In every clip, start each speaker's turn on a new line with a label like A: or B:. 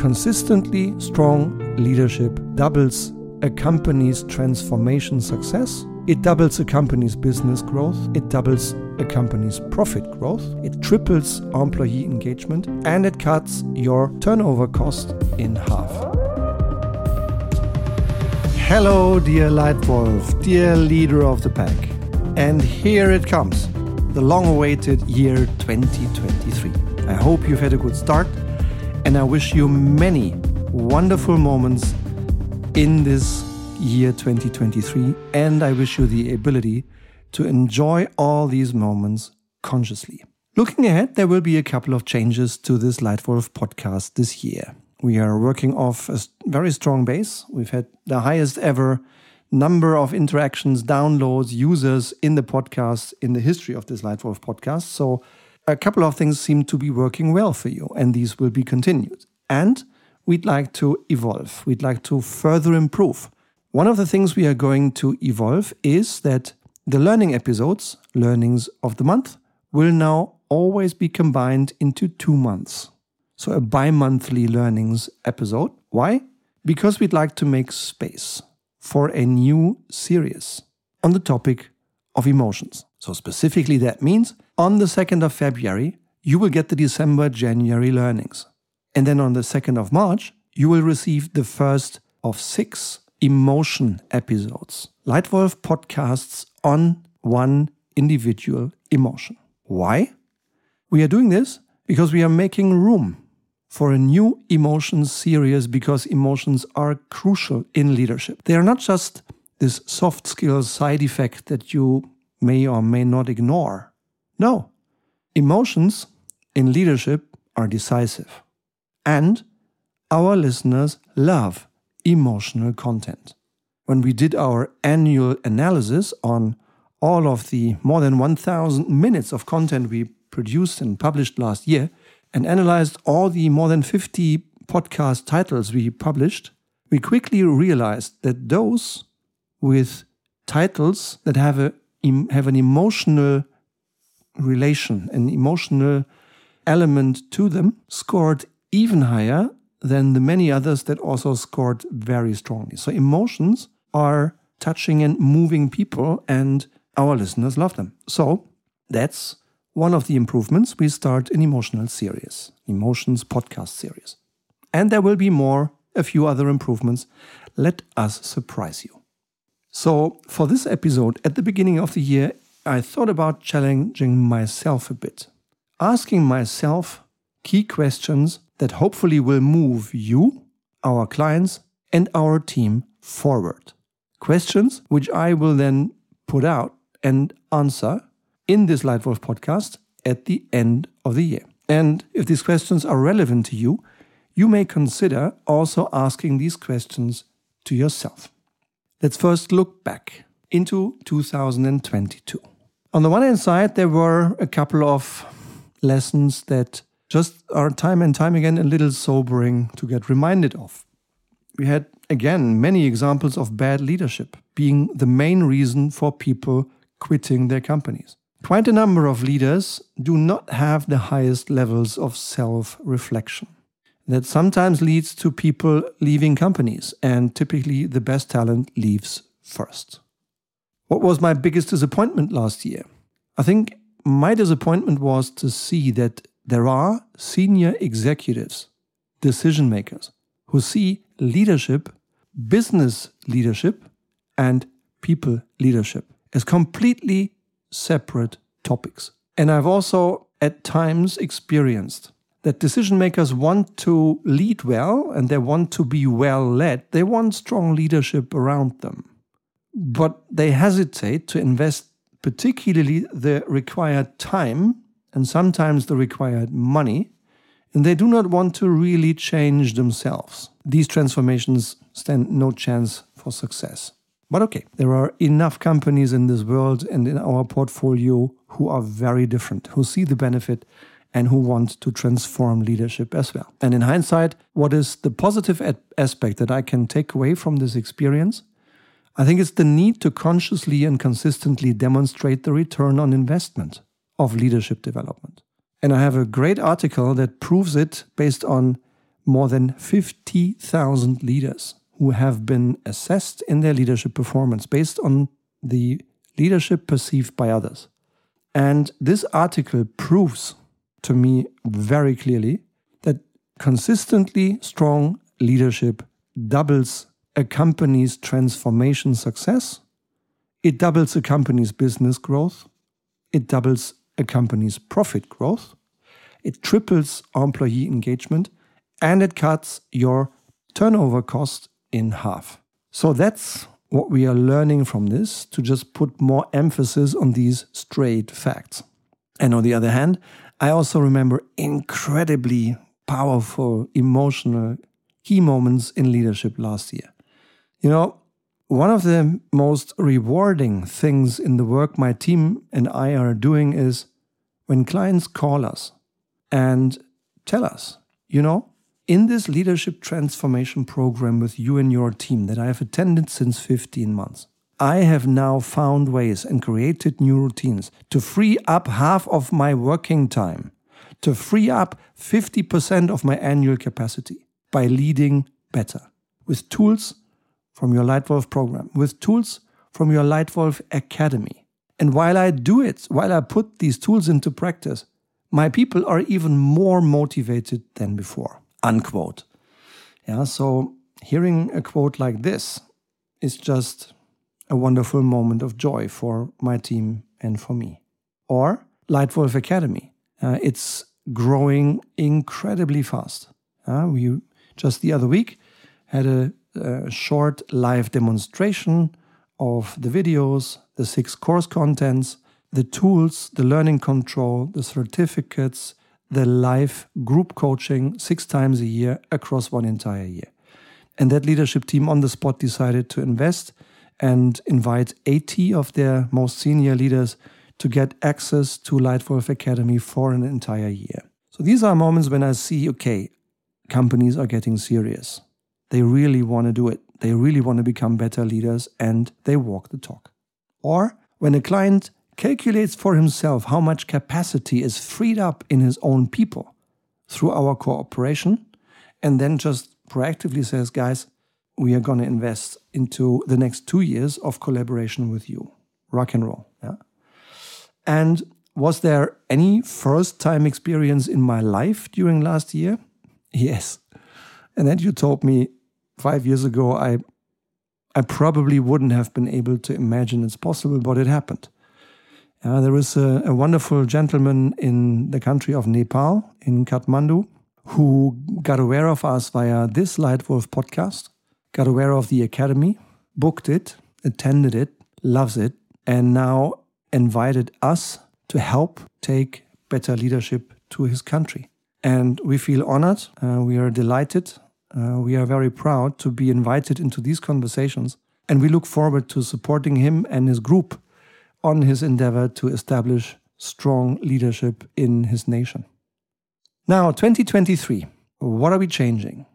A: Consistently strong leadership doubles a company's transformation success. It doubles a company's business growth. It doubles a company's profit growth. It triples employee engagement and it cuts your turnover cost in half. Hello, dear Lightwolf, dear leader of the pack. And here it comes, the long awaited year 2023. I hope you've had a good start and I wish you many wonderful moments in this year 2023. And I wish you the ability to enjoy all these moments consciously. Looking ahead, there will be a couple of changes to this Lightwolf podcast this year. We are working off a very strong base. We've had the highest ever number of interactions, downloads, users in the podcast in the history of this Lightwolf podcast. So a couple of things seem to be working well for you, and these will be continued. And we'd like to evolve, we'd like to further improve. One of the things we are going to evolve is that the learning episodes, learnings of the month, will now always be combined into two months. So a bi monthly learnings episode. Why? Because we'd like to make space for a new series on the topic of emotions. So, specifically, that means on the 2nd of February, you will get the December January learnings. And then on the 2nd of March, you will receive the first of six emotion episodes. Lightwolf podcasts on one individual emotion. Why? We are doing this because we are making room for a new emotion series because emotions are crucial in leadership. They are not just this soft skill side effect that you may or may not ignore. No, emotions in leadership are decisive. And our listeners love emotional content. When we did our annual analysis on all of the more than 1,000 minutes of content we produced and published last year, and analyzed all the more than 50 podcast titles we published, we quickly realized that those with titles that have a have an emotional relation, an emotional element to them, scored even higher than the many others that also scored very strongly. So emotions are touching and moving people, and our listeners love them. So that's one of the improvements. We start an emotional series, emotions podcast series. And there will be more, a few other improvements. Let us surprise you. So, for this episode, at the beginning of the year, I thought about challenging myself a bit, asking myself key questions that hopefully will move you, our clients, and our team forward. Questions which I will then put out and answer in this Lightwolf podcast at the end of the year. And if these questions are relevant to you, you may consider also asking these questions to yourself. Let's first look back into 2022. On the one hand side, there were a couple of lessons that just are time and time again a little sobering to get reminded of. We had again many examples of bad leadership being the main reason for people quitting their companies. Quite a number of leaders do not have the highest levels of self reflection that sometimes leads to people leaving companies, and typically the best talent leaves first. What was my biggest disappointment last year? I think my disappointment was to see that there are senior executives, decision makers, who see leadership, business leadership, and people leadership as completely separate topics. And I've also at times experienced that decision makers want to lead well and they want to be well led. They want strong leadership around them. But they hesitate to invest, particularly the required time and sometimes the required money, and they do not want to really change themselves. These transformations stand no chance for success. But okay, there are enough companies in this world and in our portfolio who are very different, who see the benefit and who want to transform leadership as well. And in hindsight, what is the positive aspect that I can take away from this experience? I think it's the need to consciously and consistently demonstrate the return on investment of leadership development. And I have a great article that proves it based on more than 50,000 leaders who have been assessed in their leadership performance based on the leadership perceived by others. And this article proves to me very clearly that consistently strong leadership doubles a company's transformation success, it doubles a company's business growth, it doubles a company's profit growth, it triples employee engagement, and it cuts your turnover cost in half. So that's what we are learning from this to just put more emphasis on these straight facts. And on the other hand, I also remember incredibly powerful, emotional key moments in leadership last year. You know, one of the most rewarding things in the work my team and I are doing is when clients call us and tell us, you know, in this leadership transformation program with you and your team that I have attended since 15 months, I have now found ways and created new routines to free up half of my working time, to free up 50% of my annual capacity by leading better with tools from your Lightwolf program, with tools from your Lightwolf Academy. And while I do it, while I put these tools into practice, my people are even more motivated than before unquote. Yeah, so hearing a quote like this is just a wonderful moment of joy for my team and for me. Or Lightwolf Academy. Uh, it's growing incredibly fast. Uh, we just the other week had a, a short live demonstration of the videos, the six course contents, the tools, the learning control, the certificates, the live group coaching six times a year across one entire year. And that leadership team on the spot decided to invest and invite 80 of their most senior leaders to get access to Lightwolf Academy for an entire year. So these are moments when I see, okay, companies are getting serious. They really want to do it. They really want to become better leaders and they walk the talk. Or when a client calculates for himself how much capacity is freed up in his own people through our cooperation, and then just proactively says, guys, we are going to invest into the next two years of collaboration with you. Rock and roll. Yeah. And was there any first time experience in my life during last year? Yes. And then you told me five years ago, I, I probably wouldn't have been able to imagine it's possible, but it happened. Uh, there is a, a, wonderful gentleman in the country of Nepal, in Kathmandu, who got aware of us via this Lightwolf podcast, got aware of the academy, booked it, attended it, loves it, and now invited us to help take better leadership to his country. And we feel honored, uh, we are delighted, uh, we are very proud to be invited into these conversations, and we look forward to supporting him and his group on his endeavor to establish strong leadership in his nation. Now, 2023, what are we changing?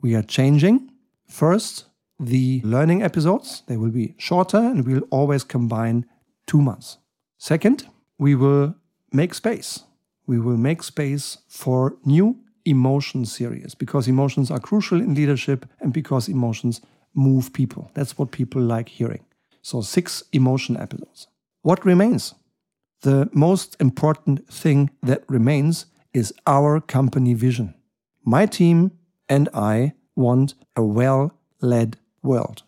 A: We are changing first the learning episodes. They will be shorter and we'll always combine two months. Second, we will make space. We will make space for new emotion series because emotions are crucial in leadership and because emotions move people. That's what people like hearing. So, six emotion episodes. What remains? The most important thing that remains is our company vision. My team and I want a well led world.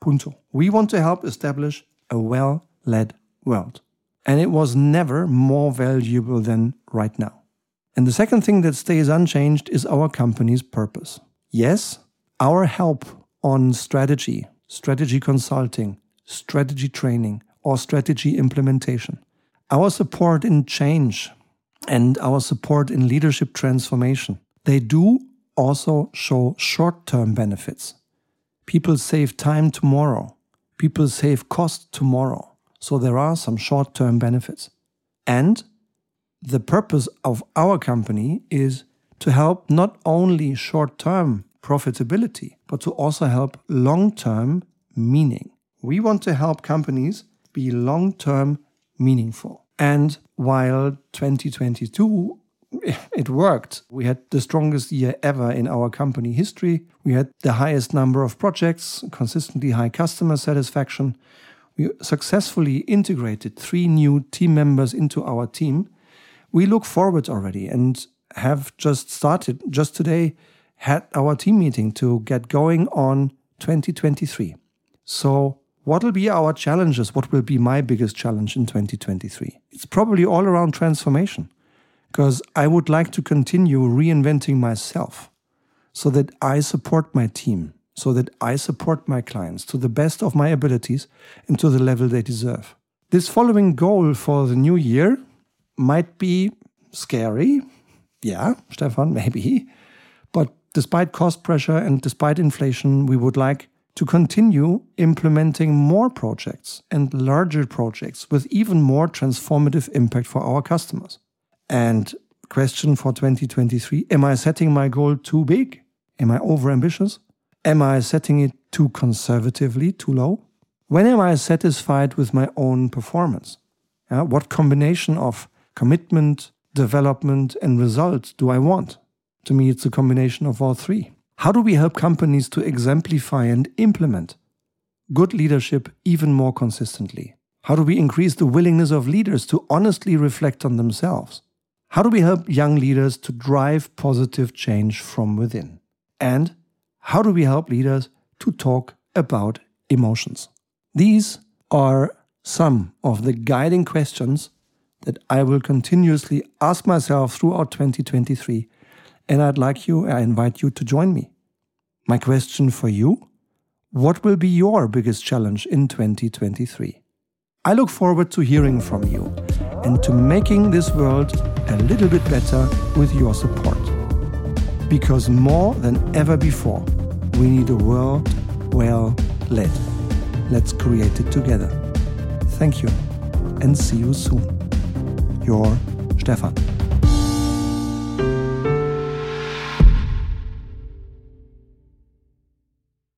A: Punto. We want to help establish a well led world. And it was never more valuable than right now. And the second thing that stays unchanged is our company's purpose. Yes, our help on strategy, strategy consulting, strategy training, or strategy implementation. Our support in change and our support in leadership transformation, they do also show short term benefits. People save time tomorrow, people save cost tomorrow. So there are some short term benefits. And the purpose of our company is to help not only short term profitability, but to also help long term meaning. We want to help companies be long term meaningful. And while 2022 it worked. We had the strongest year ever in our company history. We had the highest number of projects, consistently high customer satisfaction. We successfully integrated three new team members into our team. We look forward already and have just started, just today, had our team meeting to get going on 2023. So, what will be our challenges? What will be my biggest challenge in 2023? It's probably all around transformation because I would like to continue reinventing myself so that I support my team, so that I support my clients to the best of my abilities and to the level they deserve. This following goal for the new year might be scary. Yeah, Stefan, maybe. But despite cost pressure and despite inflation, we would like to continue implementing more projects and larger projects with even more transformative impact for our customers. And question for 2023 Am I setting my goal too big? Am I overambitious? Am I setting it too conservatively, too low? When am I satisfied with my own performance? What combination of commitment, development, and result do I want? To me, it's a combination of all three. How do we help companies to exemplify and implement good leadership even more consistently? How do we increase the willingness of leaders to honestly reflect on themselves? How do we help young leaders to drive positive change from within? And how do we help leaders to talk about emotions? These are some of the guiding questions that I will continuously ask myself throughout 2023. And I'd like you, I invite you to join me. My question for you What will be your biggest challenge in 2023? I look forward to hearing from you and to making this world a little bit better with your support. Because more than ever before, we need a world well led. Let's create it together. Thank you and see you soon. Your Stefan.